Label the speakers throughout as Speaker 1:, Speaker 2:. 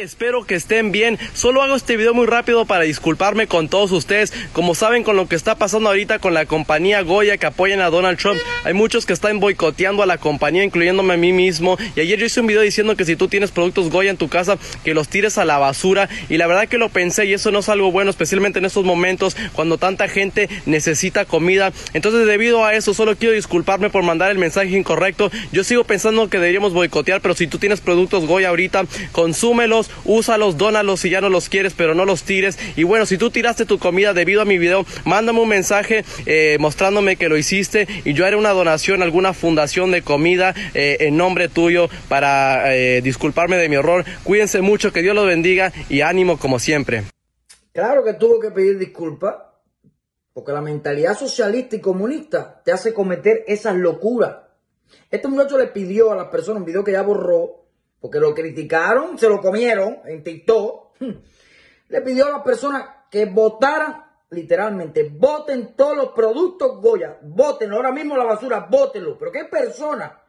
Speaker 1: espero que estén bien. Solo hago este video muy rápido para disculparme con todos ustedes. Como saben con lo que está pasando ahorita con la compañía Goya que apoyan a Donald Trump, hay muchos que están boicoteando a la compañía, incluyéndome a mí mismo. Y ayer yo hice un video diciendo que si tú tienes productos Goya en tu casa, que los tires a la basura. Y la verdad que lo pensé y eso no es algo bueno, especialmente en estos momentos cuando tanta gente necesita comida. Entonces debido a eso solo quiero disculparme por mandar el mensaje incorrecto. Yo sigo pensando que deberíamos boicotear, pero si tú tienes productos Goya ahorita, consúmelos, úsalos, dónalos si ya no los quieres, pero no los tires. Y bueno, si tú tiraste tu comida debido a mi video, mándame un mensaje eh, mostrándome que lo hiciste y yo haré una donación a alguna fundación de comida eh, en nombre tuyo para eh, disculparme de mi error. Cuídense mucho, que Dios los bendiga y ánimo como siempre.
Speaker 2: Claro que tuvo que pedir disculpas, porque la mentalidad socialista y comunista te hace cometer esas locuras. Este muchacho le pidió a las personas, un video que ya borró, porque lo criticaron, se lo comieron en TikTok, le pidió a las personas que votaran, literalmente, voten todos los productos Goya, voten ahora mismo la basura, votenlo. Pero qué persona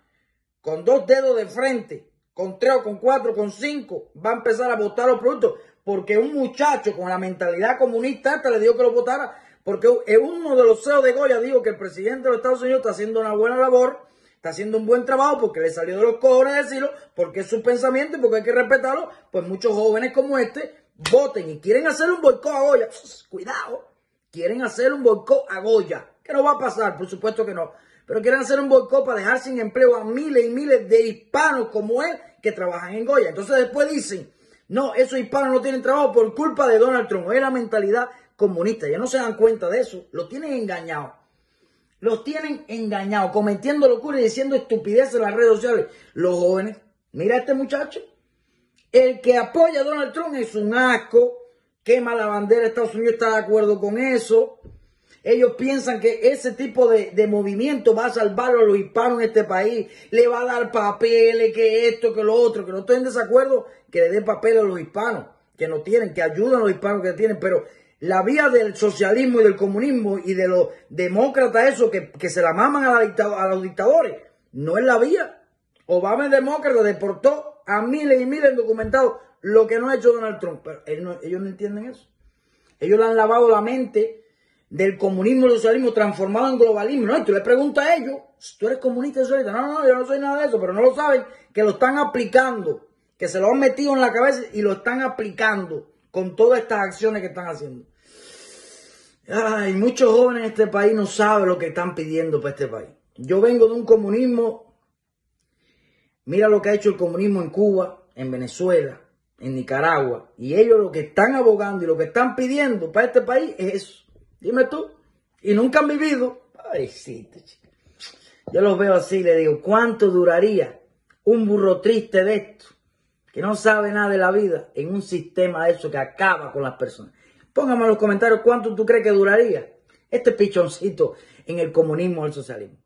Speaker 2: con dos dedos de frente, con tres o con cuatro, con cinco, va a empezar a votar los productos, porque un muchacho con la mentalidad comunista hasta le dijo que lo votara, porque uno de los CEOs de Goya dijo que el presidente de los Estados Unidos está haciendo una buena labor está haciendo un buen trabajo porque le salió de los cojones decirlo, porque es su pensamiento y porque hay que respetarlo, pues muchos jóvenes como este voten y quieren hacer un boicot a Goya. Cuidado, quieren hacer un boicot a Goya, que no va a pasar, por supuesto que no. Pero quieren hacer un boicot para dejar sin empleo a miles y miles de hispanos como él que trabajan en Goya. Entonces después dicen, no, esos hispanos no tienen trabajo por culpa de Donald Trump. Es la mentalidad comunista. Ya no se dan cuenta de eso. Lo tienen engañado. Los tienen engañados, cometiendo locura y diciendo estupideces en las redes sociales. Los jóvenes, mira a este muchacho. El que apoya a Donald Trump es un asco, quema la bandera de Estados Unidos, está de acuerdo con eso. Ellos piensan que ese tipo de, movimiento va a salvar a los hispanos en este país, le va a dar papeles, que esto, que lo otro, que no estoy en desacuerdo, que le den papeles a los hispanos, que no tienen, que ayudan a los hispanos que tienen, pero la vía del socialismo y del comunismo y de los demócratas, eso que, se la maman a, a, los dictadores, no es la vía. Obama es demócrata, deportó a miles y miles documentados, lo que no ha hecho Donald Trump. Pero ellos no, entienden eso. Ellos le han lavado la mente del comunismo y socialismo transformado en globalismo. No, y tú le preguntas a ellos, tú eres comunista y socialista. No, no, yo no soy nada de eso, pero no lo saben, que lo están aplicando, que se lo han metido en la cabeza y lo están aplicando con todas estas acciones que están haciendo. Ay, muchos jóvenes en este país no saben lo que están pidiendo para este país. Yo vengo de un comunismo. Mira lo que ha hecho el comunismo en Cuba, en Venezuela, en Nicaragua. Y ellos lo que están abogando y lo que están pidiendo para este país es eso. Dime tú. Y nunca han vivido. Ay, sí, Yo los veo así y le digo, ¿cuánto duraría un burro triste de esto? Que no sabe nada de la vida en un sistema de eso que acaba con las personas. Póngame en los comentarios cuánto tú crees que duraría este pichoncito en el comunismo o el socialismo.